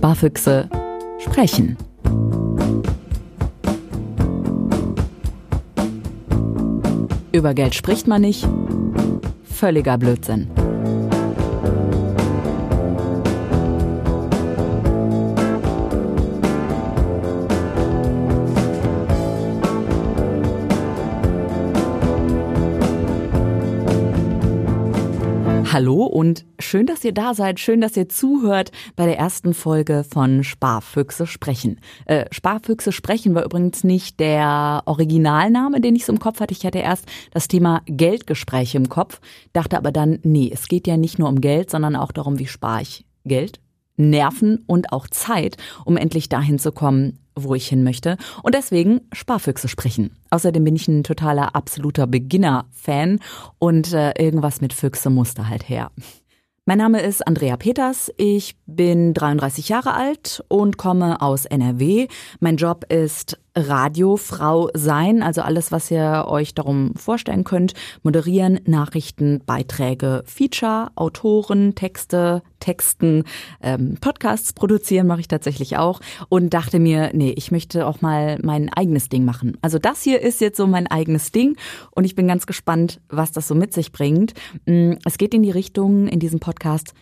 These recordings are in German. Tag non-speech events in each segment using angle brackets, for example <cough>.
Sparfüchse sprechen. Über Geld spricht man nicht. Völliger Blödsinn. Hallo und schön, dass ihr da seid, schön, dass ihr zuhört bei der ersten Folge von Sparfüchse sprechen. Äh, Sparfüchse sprechen war übrigens nicht der Originalname, den ich so im Kopf hatte. Ich hatte erst das Thema Geldgespräche im Kopf, dachte aber dann, nee, es geht ja nicht nur um Geld, sondern auch darum, wie spare ich Geld, Nerven und auch Zeit, um endlich dahin zu kommen, wo ich hin möchte. Und deswegen Sparfüchse sprechen. Außerdem bin ich ein totaler absoluter Beginner-Fan und äh, irgendwas mit Füchse musste halt her. Mein Name ist Andrea Peters. Ich bin 33 Jahre alt und komme aus NRW. Mein Job ist Radiofrau sein, also alles, was ihr euch darum vorstellen könnt. Moderieren, Nachrichten, Beiträge, Feature, Autoren, Texte, Texten, ähm, Podcasts produzieren mache ich tatsächlich auch und dachte mir, nee, ich möchte auch mal mein eigenes Ding machen. Also das hier ist jetzt so mein eigenes Ding und ich bin ganz gespannt, was das so mit sich bringt. Mm, es geht in die Richtung in diesem Podcast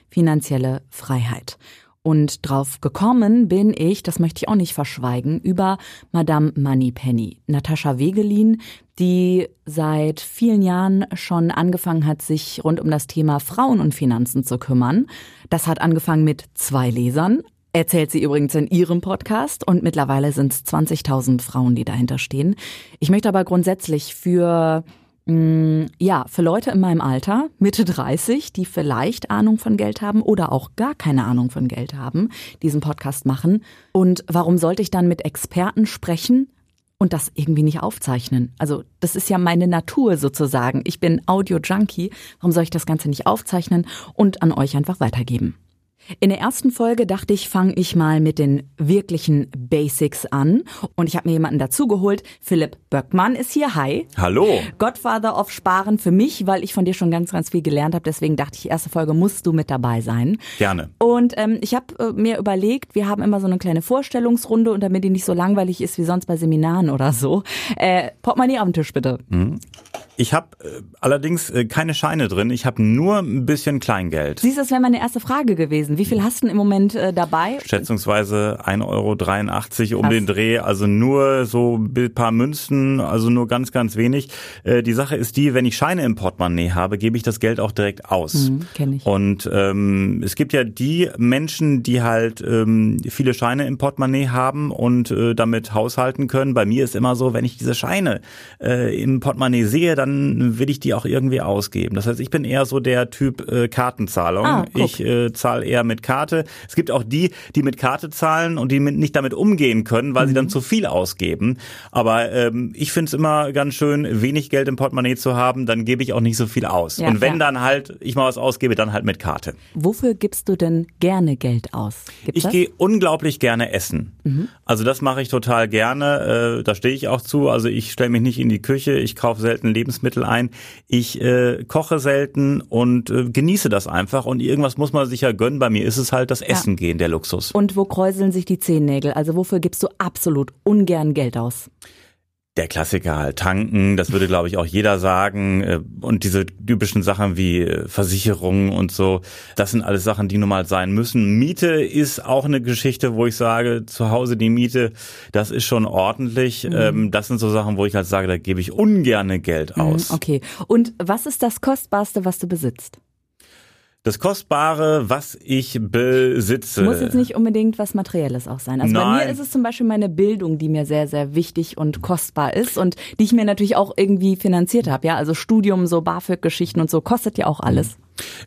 finanzielle Freiheit. Und drauf gekommen bin ich, das möchte ich auch nicht verschweigen, über Madame Moneypenny, Natascha Wegelin, die seit vielen Jahren schon angefangen hat, sich rund um das Thema Frauen und Finanzen zu kümmern. Das hat angefangen mit zwei Lesern, erzählt sie übrigens in ihrem Podcast und mittlerweile sind es 20.000 Frauen, die dahinter stehen. Ich möchte aber grundsätzlich für ja, für Leute in meinem Alter, Mitte 30, die vielleicht Ahnung von Geld haben oder auch gar keine Ahnung von Geld haben, diesen Podcast machen. Und warum sollte ich dann mit Experten sprechen und das irgendwie nicht aufzeichnen? Also das ist ja meine Natur sozusagen. Ich bin Audio-Junkie. Warum soll ich das Ganze nicht aufzeichnen und an euch einfach weitergeben? In der ersten Folge dachte ich, fange ich mal mit den wirklichen Basics an. Und ich habe mir jemanden dazugeholt. Philipp Böckmann ist hier. Hi. Hallo. Godfather of Sparen für mich, weil ich von dir schon ganz, ganz viel gelernt habe. Deswegen dachte ich, erste Folge musst du mit dabei sein. Gerne. Und ähm, ich habe äh, mir überlegt, wir haben immer so eine kleine Vorstellungsrunde und damit die nicht so langweilig ist wie sonst bei Seminaren oder so. Äh, Portemonnaie auf den Tisch bitte. Mhm. Ich habe äh, allerdings äh, keine Scheine drin. Ich habe nur ein bisschen Kleingeld. Siehst du, das wäre meine erste Frage gewesen. Wie viel hast du denn im Moment äh, dabei? Schätzungsweise 1,83 Euro um den Dreh. Also nur so ein paar Münzen, also nur ganz, ganz wenig. Äh, die Sache ist die, wenn ich Scheine im Portemonnaie habe, gebe ich das Geld auch direkt aus. Mhm, kenn ich. Und ähm, es gibt ja die Menschen, die halt ähm, viele Scheine im Portemonnaie haben und äh, damit haushalten können. Bei mir ist immer so, wenn ich diese Scheine äh, im Portemonnaie sehe, dann dann will ich die auch irgendwie ausgeben. Das heißt, ich bin eher so der Typ äh, Kartenzahlung. Ah, ich äh, zahle eher mit Karte. Es gibt auch die, die mit Karte zahlen und die mit, nicht damit umgehen können, weil mhm. sie dann zu viel ausgeben. Aber ähm, ich finde es immer ganz schön, wenig Geld im Portemonnaie zu haben, dann gebe ich auch nicht so viel aus. Ja, und wenn ja. dann halt ich mal was ausgebe, dann halt mit Karte. Wofür gibst du denn gerne Geld aus? Gibt's ich gehe unglaublich gerne essen. Mhm. Also das mache ich total gerne. Äh, da stehe ich auch zu. Also ich stelle mich nicht in die Küche, ich kaufe selten Lebensmittel Lebensmittel ein. Ich äh, koche selten und äh, genieße das einfach. Und irgendwas muss man sich ja gönnen. Bei mir ist es halt das Essen ja. gehen, der Luxus. Und wo kräuseln sich die Zehennägel? Also wofür gibst du absolut ungern Geld aus? Der Klassiker halt tanken, das würde glaube ich auch jeder sagen äh, und diese typischen Sachen wie äh, Versicherungen und so, das sind alles Sachen, die nun mal sein müssen. Miete ist auch eine Geschichte, wo ich sage, zu Hause die Miete, das ist schon ordentlich. Mhm. Ähm, das sind so Sachen, wo ich halt sage, da gebe ich ungerne Geld mhm, aus. Okay. Und was ist das kostbarste, was du besitzt? Das Kostbare, was ich besitze. Muss jetzt nicht unbedingt was Materielles auch sein. Also Nein. bei mir ist es zum Beispiel meine Bildung, die mir sehr, sehr wichtig und kostbar ist und die ich mir natürlich auch irgendwie finanziert habe. Ja, also Studium, so BAföG-Geschichten und so kostet ja auch alles.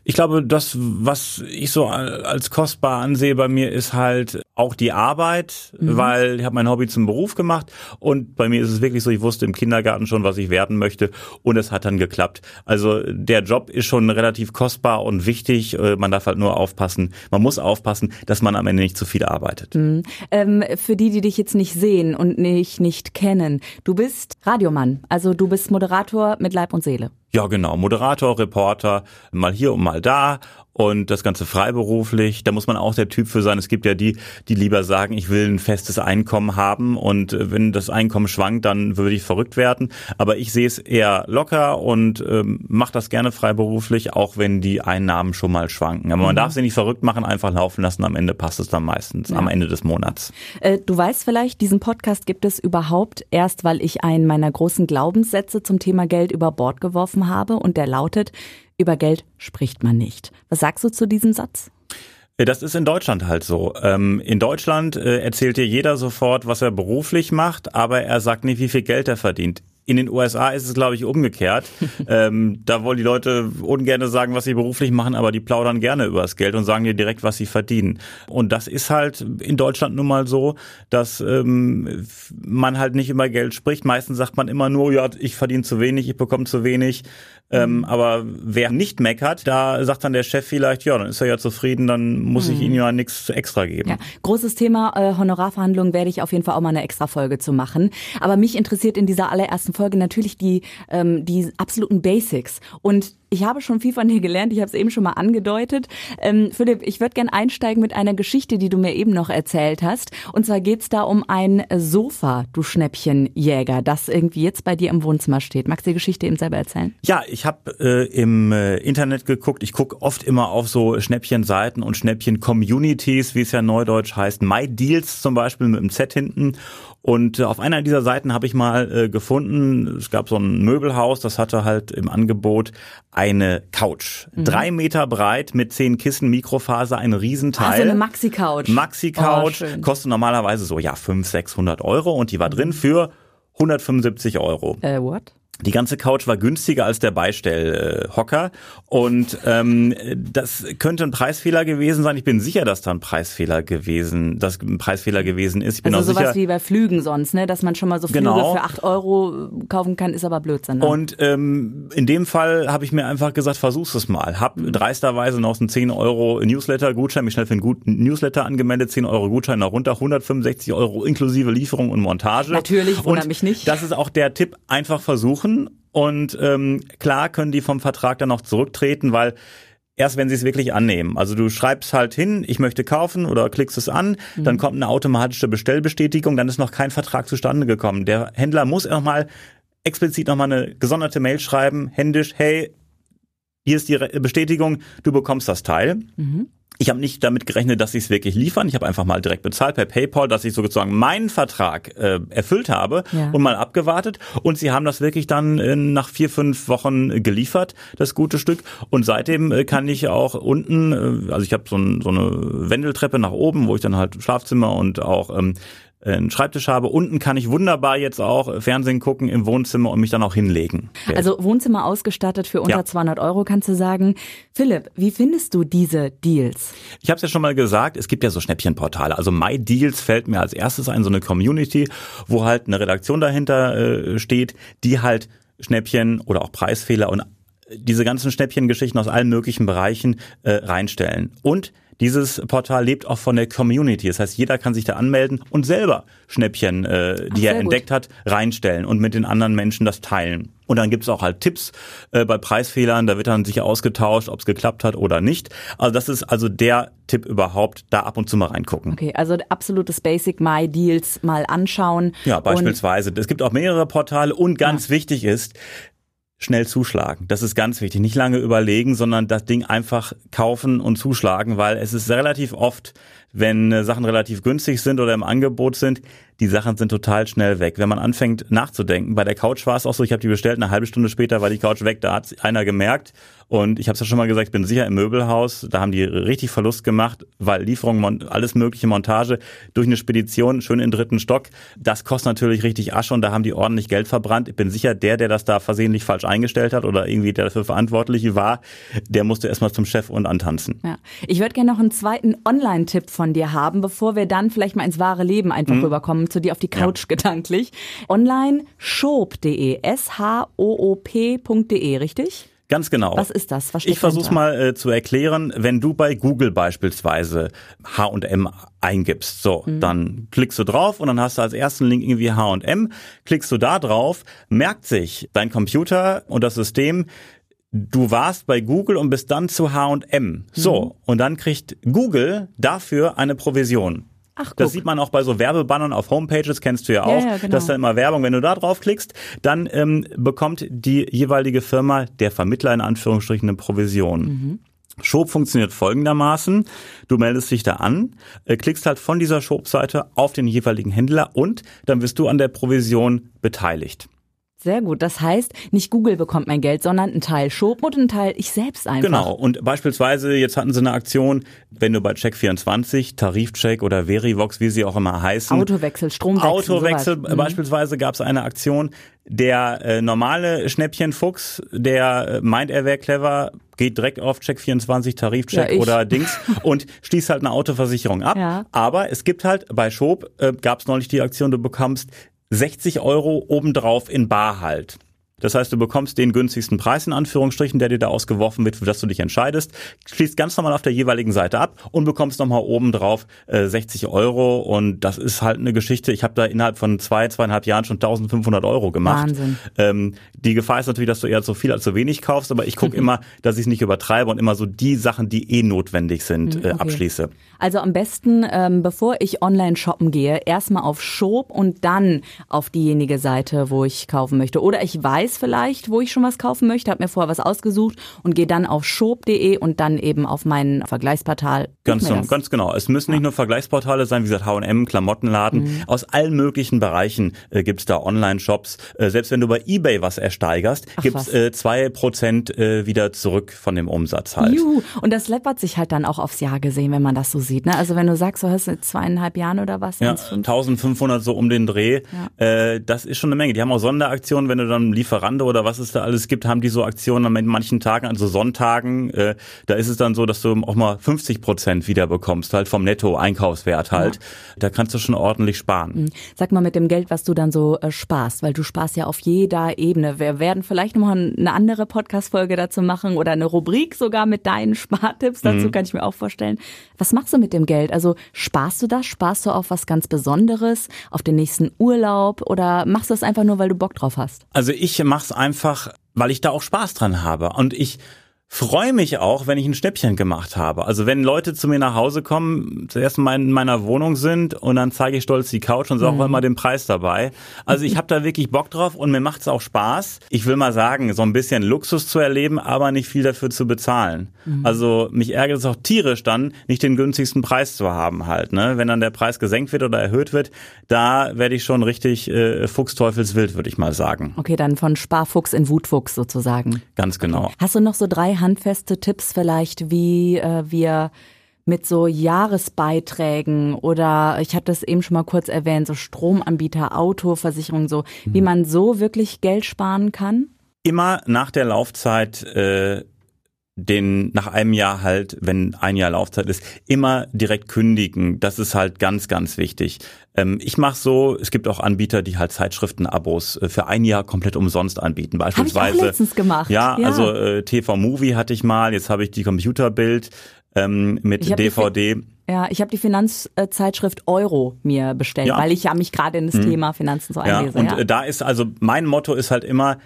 Ich glaube, das, was ich so als kostbar ansehe bei mir, ist halt auch die Arbeit, mhm. weil ich habe mein Hobby zum Beruf gemacht und bei mir ist es wirklich so, ich wusste im Kindergarten schon, was ich werden möchte und es hat dann geklappt. Also der Job ist schon relativ kostbar und wichtig. Äh, man darf halt nur aufpassen, man muss aufpassen, dass man am Ende nicht zu viel arbeitet. Mhm. Ähm, für die, die dich jetzt nicht sehen und nicht, nicht kennen, du bist Radiomann, also du bist Moderator mit Leib und Seele. Ja, genau. Moderator, Reporter, mal hier hier und mal da und das Ganze freiberuflich. Da muss man auch der Typ für sein. Es gibt ja die, die lieber sagen, ich will ein festes Einkommen haben und äh, wenn das Einkommen schwankt, dann würde ich verrückt werden. Aber ich sehe es eher locker und ähm, mache das gerne freiberuflich, auch wenn die Einnahmen schon mal schwanken. Aber man mhm. darf sie nicht verrückt machen, einfach laufen lassen. Am Ende passt es dann meistens, ja. am Ende des Monats. Äh, du weißt vielleicht, diesen Podcast gibt es überhaupt erst, weil ich einen meiner großen Glaubenssätze zum Thema Geld über Bord geworfen habe und der lautet, über Geld spricht man nicht. Was sagst du zu diesem Satz? Äh, das ist in Deutschland halt so. Ähm, in Deutschland äh, erzählt dir jeder sofort, was er beruflich macht, aber er sagt nicht, wie viel Geld er verdient. In den USA ist es, glaube ich, umgekehrt. <laughs> ähm, da wollen die Leute ungern sagen, was sie beruflich machen, aber die plaudern gerne über das Geld und sagen dir direkt, was sie verdienen. Und das ist halt in Deutschland nun mal so, dass ähm, man halt nicht über Geld spricht. Meistens sagt man immer nur, ja, ich verdiene zu wenig, ich bekomme zu wenig. Ähm, mhm. aber wer nicht meckert, da sagt dann der Chef vielleicht, ja, dann ist er ja zufrieden, dann muss mhm. ich ihm ja nichts extra geben. Ja. Großes Thema äh, Honorarverhandlungen werde ich auf jeden Fall auch mal eine extra Folge zu machen. Aber mich interessiert in dieser allerersten Folge natürlich die, ähm, die absoluten Basics. Und ich habe schon viel von dir gelernt, ich habe es eben schon mal angedeutet. Ähm, Philipp, ich würde gerne einsteigen mit einer Geschichte, die du mir eben noch erzählt hast. Und zwar geht's da um ein Sofa, du Schnäppchenjäger, das irgendwie jetzt bei dir im Wohnzimmer steht. Magst du die Geschichte eben selber erzählen? Ja, ich habe äh, im äh, Internet geguckt. Ich gucke oft immer auf so Schnäppchenseiten und Schnäppchen-Communities, wie es ja neudeutsch heißt. My Deals zum Beispiel mit dem Z hinten. Und äh, auf einer dieser Seiten habe ich mal äh, gefunden, es gab so ein Möbelhaus, das hatte halt im Angebot eine Couch. Mhm. Drei Meter breit mit zehn Kissen, Mikrofaser, ein Riesenteil. Also eine Maxi-Couch. Maxi-Couch. Oh, kostet normalerweise so, ja, 500, 600 Euro und die war drin für 175 Euro. Äh, what? Die ganze Couch war günstiger als der Beistellhocker und ähm, das könnte ein Preisfehler gewesen sein. Ich bin sicher, dass da ein Preisfehler gewesen, dass ein Preisfehler gewesen ist. Ich bin also auch sowas sicher, wie bei Flügen sonst, ne, dass man schon mal so Flüge genau. für acht Euro kaufen kann, ist aber Blödsinn. Ne? Und ähm, in dem Fall habe ich mir einfach gesagt, versuch's es mal. Hab mhm. dreisterweise noch einen 10 Euro Newsletter-Gutschein, mich schnell für einen guten Newsletter angemeldet, 10 Euro Gutschein noch runter, 165 Euro inklusive Lieferung und Montage. Natürlich, wundert mich nicht. Das ist auch der Tipp, einfach versuchen machen. Und ähm, klar können die vom Vertrag dann noch zurücktreten, weil erst wenn sie es wirklich annehmen. Also du schreibst halt hin, ich möchte kaufen oder klickst es an, mhm. dann kommt eine automatische Bestellbestätigung, dann ist noch kein Vertrag zustande gekommen. Der Händler muss nochmal explizit nochmal eine gesonderte Mail schreiben, händisch, hey, hier ist die Bestätigung, du bekommst das Teil. Mhm. Ich habe nicht damit gerechnet, dass sie es wirklich liefern. Ich habe einfach mal direkt bezahlt per PayPal, dass ich sozusagen meinen Vertrag äh, erfüllt habe ja. und mal abgewartet. Und sie haben das wirklich dann äh, nach vier, fünf Wochen geliefert, das gute Stück. Und seitdem äh, kann ich auch unten, äh, also ich habe so, ein, so eine Wendeltreppe nach oben, wo ich dann halt Schlafzimmer und auch ähm, einen Schreibtisch habe. Unten kann ich wunderbar jetzt auch Fernsehen gucken im Wohnzimmer und mich dann auch hinlegen. Also Wohnzimmer ausgestattet für unter ja. 200 Euro, kannst du sagen. Philipp, wie findest du diese Deals? Ich habe es ja schon mal gesagt, es gibt ja so Schnäppchenportale. Also My Deals fällt mir als erstes ein, so eine Community, wo halt eine Redaktion dahinter äh, steht, die halt Schnäppchen oder auch Preisfehler und diese ganzen Schnäppchengeschichten aus allen möglichen Bereichen äh, reinstellen. Und dieses Portal lebt auch von der Community. Das heißt, jeder kann sich da anmelden und selber Schnäppchen, äh, die Ach, er entdeckt gut. hat, reinstellen und mit den anderen Menschen das teilen. Und dann gibt's auch halt Tipps äh, bei Preisfehlern, da wird dann sich ausgetauscht, ob es geklappt hat oder nicht. Also das ist also der Tipp überhaupt, da ab und zu mal reingucken. Okay, also absolutes Basic My Deals mal anschauen. Ja, beispielsweise. es gibt auch mehrere Portale und ganz ja. wichtig ist, schnell zuschlagen. Das ist ganz wichtig. Nicht lange überlegen, sondern das Ding einfach kaufen und zuschlagen, weil es ist relativ oft, wenn äh, Sachen relativ günstig sind oder im Angebot sind, die Sachen sind total schnell weg. Wenn man anfängt nachzudenken, bei der Couch war es auch so, ich habe die bestellt, eine halbe Stunde später war die Couch weg, da hat einer gemerkt und ich habe es ja schon mal gesagt, ich bin sicher im Möbelhaus, da haben die richtig Verlust gemacht, weil Lieferung, alles mögliche Montage durch eine Spedition, schön in dritten Stock, das kostet natürlich richtig Asche und da haben die ordentlich Geld verbrannt. Ich bin sicher, der, der das da versehentlich falsch eingestellt hat oder irgendwie der dafür verantwortlich war, der musste erstmal zum Chef und antanzen. Ja. Ich würde gerne noch einen zweiten Online-Tipp von dir haben, bevor wir dann vielleicht mal ins wahre Leben einfach mhm. rüberkommen zu dir auf die Couch ja. gedanklich. Online shop.de, S-H-O-O-P.de, richtig? Ganz genau. Was ist das? Was ich versuche mal äh, zu erklären. Wenn du bei Google beispielsweise H&M eingibst, so, mhm. dann klickst du drauf und dann hast du als ersten Link irgendwie H&M, klickst du da drauf, merkt sich dein Computer und das System du warst bei Google und bist dann zu H&M. So, mhm. und dann kriegt Google dafür eine Provision. Ach, guck. Das sieht man auch bei so Werbebannern auf Homepages, kennst du ja auch. Ja, ja, genau. Das ist dann immer Werbung. Wenn du da drauf klickst, dann ähm, bekommt die jeweilige Firma, der Vermittler in Anführungsstrichen, eine Provision. Mhm. Schob funktioniert folgendermaßen. Du meldest dich da an, äh, klickst halt von dieser Schob-Seite auf den jeweiligen Händler und dann wirst du an der Provision beteiligt. Sehr gut. Das heißt, nicht Google bekommt mein Geld, sondern ein Teil Schob und ein Teil ich selbst einfach. Genau. Und beispielsweise, jetzt hatten sie eine Aktion, wenn du bei Check24, Tarifcheck oder Verivox, wie sie auch immer heißen. Autowechsel, Stromwechsel. Autowechsel sowas. Mhm. beispielsweise gab es eine Aktion. Der äh, normale Schnäppchenfuchs, der äh, meint, er wäre clever, geht direkt auf Check24, Tarifcheck ja, oder Dings <laughs> und schließt halt eine Autoversicherung ab. Ja. Aber es gibt halt bei Schob, äh, gab es neulich die Aktion, du bekommst 60 Euro obendrauf in Bar halt. Das heißt, du bekommst den günstigsten Preis in Anführungsstrichen, der dir da ausgeworfen wird, für das du dich entscheidest, schließt ganz normal auf der jeweiligen Seite ab und bekommst nochmal oben drauf äh, 60 Euro und das ist halt eine Geschichte. Ich habe da innerhalb von zwei, zweieinhalb Jahren schon 1500 Euro gemacht. Wahnsinn. Ähm, die Gefahr ist natürlich, dass du eher zu viel als zu wenig kaufst, aber ich gucke <laughs> immer, dass ich es nicht übertreibe und immer so die Sachen, die eh notwendig sind, hm, äh, okay. abschließe. Also am besten, ähm, bevor ich online shoppen gehe, erstmal auf Shop und dann auf diejenige Seite, wo ich kaufen möchte. Oder ich weiß, weiß vielleicht, wo ich schon was kaufen möchte, habe mir vorher was ausgesucht und gehe dann auf shop.de und dann eben auf mein Vergleichsportal. Ganz, so, ganz genau. Es müssen nicht nur Vergleichsportale sein, wie gesagt H&M, Klamottenladen. Mhm. Aus allen möglichen Bereichen äh, gibt's da Online-Shops. Äh, selbst wenn du bei Ebay was ersteigerst, Ach, gibt's äh, zwei Prozent äh, wieder zurück von dem Umsatz halt. Juhu. Und das läppert sich halt dann auch aufs Jahr gesehen, wenn man das so sieht. Ne? Also wenn du sagst, du hast zweieinhalb Jahren oder was? Ja, 1500 so um den Dreh. Ja. Äh, das ist schon eine Menge. Die haben auch Sonderaktionen, wenn du dann Liefer Lieferando oder was es da alles gibt, haben die so Aktionen an manchen Tagen, also Sonntagen, äh, da ist es dann so, dass du auch mal 50 Prozent wieder bekommst, halt vom Netto-Einkaufswert halt. Ja. Da kannst du schon ordentlich sparen. Mhm. Sag mal mit dem Geld, was du dann so äh, sparst, weil du sparst ja auf jeder Ebene. Wir werden vielleicht noch mal eine andere Podcast-Folge dazu machen oder eine Rubrik sogar mit deinen Spartipps. Dazu mhm. kann ich mir auch vorstellen. Was machst du mit dem Geld? Also sparst du das? Sparst du auf was ganz Besonderes? Auf den nächsten Urlaub? Oder machst du das einfach nur, weil du Bock drauf hast? Also ich mach's einfach, weil ich da auch Spaß dran habe. Und ich freue mich auch, wenn ich ein Schnäppchen gemacht habe. Also wenn Leute zu mir nach Hause kommen, zuerst mal in meiner Wohnung sind und dann zeige ich stolz die Couch und sage mhm. auch immer den Preis dabei. Also ich <laughs> habe da wirklich Bock drauf und mir macht es auch Spaß. Ich will mal sagen, so ein bisschen Luxus zu erleben, aber nicht viel dafür zu bezahlen. Mhm. Also mich ärgert es auch tierisch dann, nicht den günstigsten Preis zu haben halt. Ne? Wenn dann der Preis gesenkt wird oder erhöht wird, da werde ich schon richtig äh, Fuchsteufelswild, würde ich mal sagen. Okay, dann von Sparfuchs in Wutfuchs sozusagen. Ganz genau. Okay. Hast du noch so drei handfeste Tipps vielleicht, wie äh, wir mit so Jahresbeiträgen oder ich hatte das eben schon mal kurz erwähnt, so Stromanbieter, Autoversicherung, so, mhm. wie man so wirklich Geld sparen kann? Immer nach der Laufzeit äh, den nach einem Jahr halt, wenn ein Jahr Laufzeit ist, immer direkt kündigen. Das ist halt ganz, ganz wichtig. Ähm, ich mache so, es gibt auch Anbieter, die halt Zeitschriftenabos äh, für ein Jahr komplett umsonst anbieten. Beispielsweise. Hab ich auch letztens gemacht. Ja, ja. also äh, TV Movie hatte ich mal, jetzt habe ich die Computerbild ähm, mit DVD. Ja, ich habe die Finanzzeitschrift Euro mir bestellt, ja. weil ich ja mich gerade in das hm. Thema Finanzen so einlese. Ja, und ja. Äh, da ist also mein Motto ist halt immer,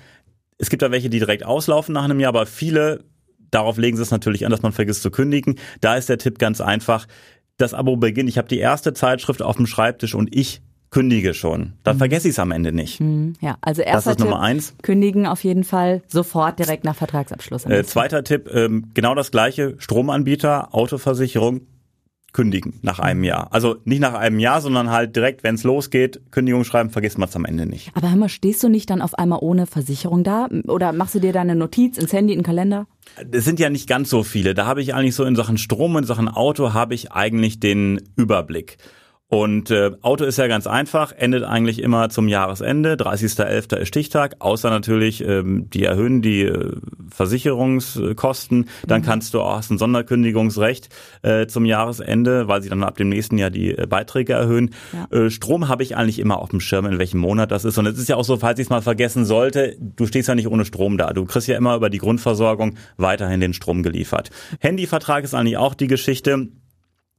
es gibt da welche, die direkt auslaufen nach einem Jahr, aber viele Darauf legen sie es natürlich an, dass man vergisst zu kündigen. Da ist der Tipp ganz einfach. Das Abo beginnt. Ich habe die erste Zeitschrift auf dem Schreibtisch und ich kündige schon. Dann mhm. vergesse ich es am Ende nicht. Mhm. Ja, also erster das ist Tipp, Nummer eins. kündigen auf jeden Fall sofort direkt nach Vertragsabschluss. Äh, zweiter Tipp, ähm, genau das gleiche, Stromanbieter, Autoversicherung, kündigen nach einem Jahr. Also nicht nach einem Jahr, sondern halt direkt, wenn es losgeht, Kündigung schreiben, vergisst man es am Ende nicht. Aber hör mal, stehst du nicht dann auf einmal ohne Versicherung da? Oder machst du dir da eine Notiz ins Handy, in den Kalender? Es sind ja nicht ganz so viele. Da habe ich eigentlich so in Sachen Strom in Sachen Auto habe ich eigentlich den Überblick. Und äh, Auto ist ja ganz einfach, endet eigentlich immer zum Jahresende, 30.11. ist Stichtag, außer natürlich, ähm, die erhöhen die äh, Versicherungskosten, dann mhm. kannst du auch hast ein Sonderkündigungsrecht äh, zum Jahresende, weil sie dann ab dem nächsten Jahr die äh, Beiträge erhöhen. Ja. Äh, Strom habe ich eigentlich immer auf dem Schirm, in welchem Monat das ist. Und es ist ja auch so, falls ich es mal vergessen sollte, du stehst ja nicht ohne Strom da. Du kriegst ja immer über die Grundversorgung weiterhin den Strom geliefert. Handyvertrag ist eigentlich auch die Geschichte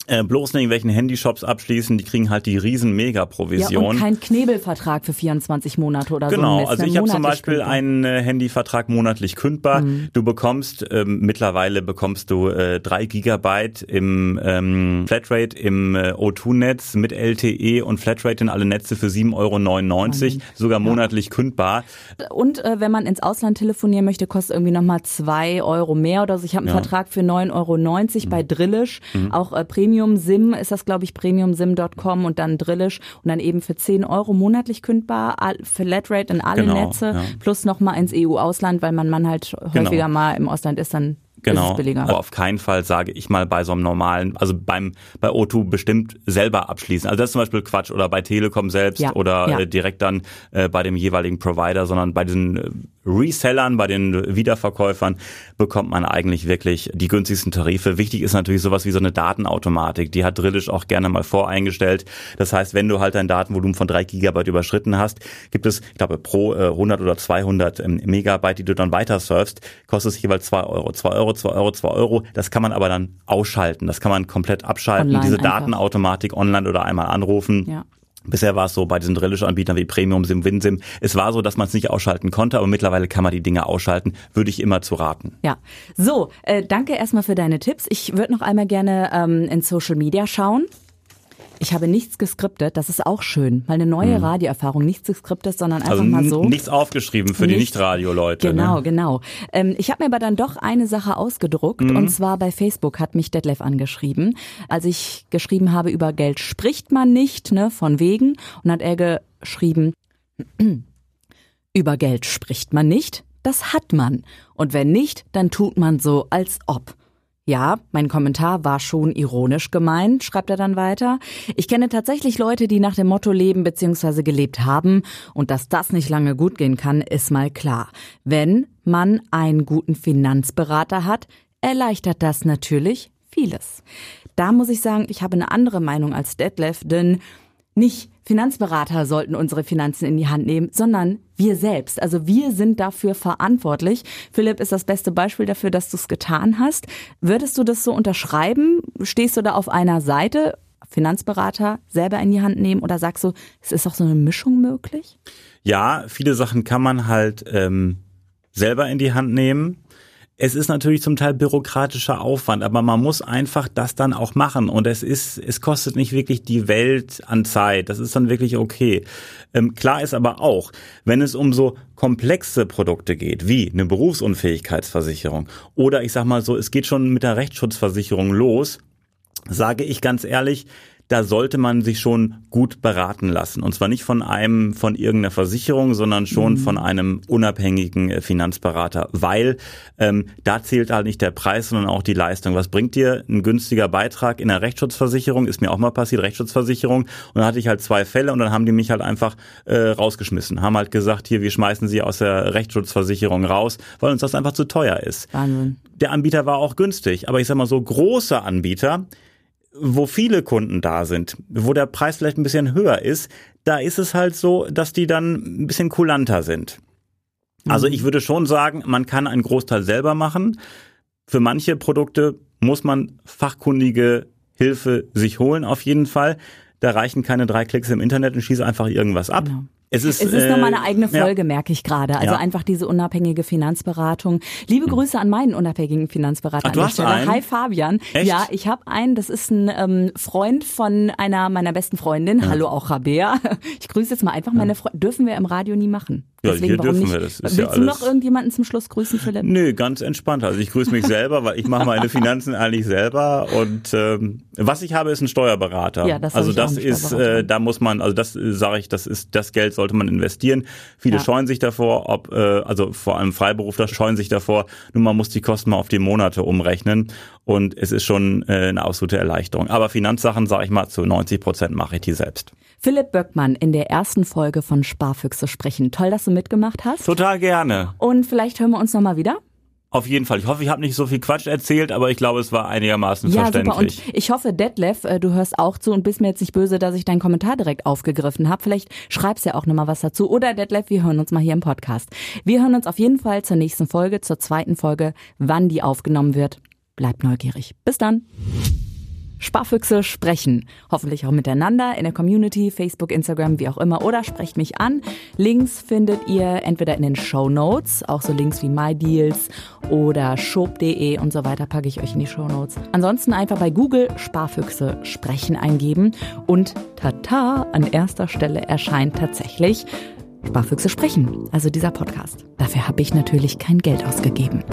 äh, bloß in irgendwelchen Handyshops abschließen, die kriegen halt die riesen Mega-Provision. Ja, und kein Knebelvertrag für 24 Monate oder genau, so. Genau, also ich habe zum Beispiel kündbar. einen äh, Handyvertrag monatlich kündbar. Mhm. Du bekommst, ähm, mittlerweile bekommst du äh, drei Gigabyte im ähm, Flatrate im äh, O2-Netz mit LTE und Flatrate in alle Netze für 7,99 Euro, mhm. sogar monatlich ja. kündbar. Und äh, wenn man ins Ausland telefonieren möchte, kostet irgendwie nochmal zwei Euro mehr oder so. Ich habe einen ja. Vertrag für 9,90 Euro mhm. bei Drillisch, mhm. auch äh, Premium Premium SIM ist das, glaube ich, premiumsim.com und dann Drillisch und dann eben für 10 Euro monatlich kündbar, Flatrate in alle genau, Netze, ja. plus nochmal ins EU-Ausland, weil man, man halt genau. häufiger genau. mal im Ausland ist, dann Genau, aber auf keinen Fall sage ich mal bei so einem normalen, also beim bei O2 bestimmt selber abschließen. Also das ist zum Beispiel Quatsch oder bei Telekom selbst ja, oder ja. Äh, direkt dann äh, bei dem jeweiligen Provider, sondern bei diesen äh, Resellern, bei den Wiederverkäufern bekommt man eigentlich wirklich die günstigsten Tarife. Wichtig ist natürlich sowas wie so eine Datenautomatik. Die hat Drillisch auch gerne mal voreingestellt. Das heißt, wenn du halt dein Datenvolumen von drei Gigabyte überschritten hast, gibt es, ich glaube, pro 100 oder 200 ähm, Megabyte, die du dann weiter surfst, kostet es jeweils zwei Euro. Zwei Euro, zwei Euro, zwei Euro. Das kann man aber dann ausschalten. Das kann man komplett abschalten. Online Diese einfach. Datenautomatik online oder einmal anrufen. Ja. Bisher war es so bei diesen Drillisch-Anbietern wie Premium Sim, WinSim. Es war so, dass man es nicht ausschalten konnte, aber mittlerweile kann man die Dinge ausschalten. Würde ich immer zu raten. Ja. So, äh, danke erstmal für deine Tipps. Ich würde noch einmal gerne ähm, in Social Media schauen. Ich habe nichts geskriptet, das ist auch schön. Mal eine neue hm. Radioerfahrung, nichts geskriptet, sondern einfach also mal so. Nichts aufgeschrieben für Nicht, die Nicht-Radio-Leute. Ne? Genau, ne? genau. Ähm, ich habe mir aber dann doch eine Sache ausgedruckt mhm. und zwar bei Facebook hat mich Detlef angeschrieben, als ich geschrieben habe, über Geld spricht man nicht, ne, von wegen. Und hat er geschrieben, <clears throat> über Geld spricht man nicht, das hat man. Und wenn nicht, dann tut man so, als ob. Ja, mein Kommentar war schon ironisch gemeint, schreibt er dann weiter. Ich kenne tatsächlich Leute, die nach dem Motto leben bzw. gelebt haben und dass das nicht lange gut gehen kann, ist mal klar. Wenn man einen guten Finanzberater hat, erleichtert das natürlich vieles. Da muss ich sagen, ich habe eine andere Meinung als Detlef, denn nicht Finanzberater sollten unsere Finanzen in die Hand nehmen, sondern wir selbst. Also wir sind dafür verantwortlich. Philipp ist das beste Beispiel dafür, dass du es getan hast. Würdest du das so unterschreiben? Stehst du da auf einer Seite? Finanzberater selber in die Hand nehmen oder sagst du, es ist auch so eine Mischung möglich? Ja, viele Sachen kann man halt ähm, selber in die Hand nehmen. Es ist natürlich zum Teil bürokratischer Aufwand, aber man muss einfach das dann auch machen und es ist, es kostet nicht wirklich die Welt an Zeit. Das ist dann wirklich okay. Ähm, klar ist aber auch, wenn es um so komplexe Produkte geht, wie eine Berufsunfähigkeitsversicherung oder ich sag mal so, es geht schon mit der Rechtsschutzversicherung los, sage ich ganz ehrlich, da sollte man sich schon gut beraten lassen. Und zwar nicht von einem, von irgendeiner Versicherung, sondern schon mhm. von einem unabhängigen äh, Finanzberater, weil ähm, da zählt halt nicht der Preis, sondern auch die Leistung. Was bringt dir ein günstiger Beitrag in der Rechtsschutzversicherung? Ist mir auch mal passiert, Rechtsschutzversicherung. Und dann hatte ich halt zwei Fälle und dann haben die mich halt einfach äh, rausgeschmissen. Haben halt gesagt, hier, wir schmeißen sie aus der Rechtsschutzversicherung raus, weil uns das einfach zu teuer ist. Wahnsinn. Der Anbieter war auch günstig, aber ich sag mal so große Anbieter, wo viele Kunden da sind, wo der Preis vielleicht ein bisschen höher ist, da ist es halt so, dass die dann ein bisschen kulanter sind. Also mhm. ich würde schon sagen, man kann einen Großteil selber machen. Für manche Produkte muss man fachkundige Hilfe sich holen, auf jeden Fall. Da reichen keine drei Klicks im Internet und schieße einfach irgendwas ab. Genau. Es ist, es ist äh, nochmal eine eigene Folge, ja. merke ich gerade. Also ja. einfach diese unabhängige Finanzberatung. Liebe hm. Grüße an meinen unabhängigen Finanzberater Ach, du Stelle. Einen? Hi Fabian. Echt? Ja, ich habe einen. Das ist ein ähm, Freund von einer meiner besten Freundinnen. Ja. Hallo auch Rabea. <laughs> Ich grüße jetzt mal einfach meine Freunde. Dürfen wir im Radio nie machen. Ja, Deswegen, hier dürfen nicht? wir das. Ist Willst du noch irgendjemanden zum Schluss grüßen, Philipp? Nö, ganz entspannt. Also ich grüße mich <laughs> selber, weil ich mache meine Finanzen eigentlich selber. Und ähm, was ich habe, ist ein Steuerberater. Ja, das also das ist, äh, da muss man, also das äh, sage ich, das ist das Geld sollte man investieren. Viele ja. scheuen sich davor, ob äh, also vor allem Freiberufler scheuen sich davor. Nun man muss die Kosten mal auf die Monate umrechnen und es ist schon äh, eine absolute Erleichterung. Aber Finanzsachen, sage ich mal, zu 90 Prozent mache ich die selbst. Philipp Böckmann in der ersten Folge von Sparfüchse sprechen. Toll, dass du mitgemacht hast. Total gerne. Und vielleicht hören wir uns nochmal wieder. Auf jeden Fall. Ich hoffe, ich habe nicht so viel Quatsch erzählt, aber ich glaube, es war einigermaßen ja, verständlich. Super. Und ich hoffe, Detlef, äh, du hörst auch zu und bist mir jetzt nicht böse, dass ich deinen Kommentar direkt aufgegriffen habe. Vielleicht schreibst ja auch nochmal was dazu. Oder Detlef, wir hören uns mal hier im Podcast. Wir hören uns auf jeden Fall zur nächsten Folge, zur zweiten Folge, wann die aufgenommen wird. Bleibt neugierig. Bis dann. Sparfüchse sprechen. Hoffentlich auch miteinander in der Community, Facebook, Instagram, wie auch immer. Oder sprecht mich an. Links findet ihr entweder in den Show Notes, auch so Links wie MyDeals oder shop.de und so weiter packe ich euch in die Show Notes. Ansonsten einfach bei Google Sparfüchse sprechen eingeben und tata, an erster Stelle erscheint tatsächlich Sparfüchse sprechen, also dieser Podcast. Dafür habe ich natürlich kein Geld ausgegeben.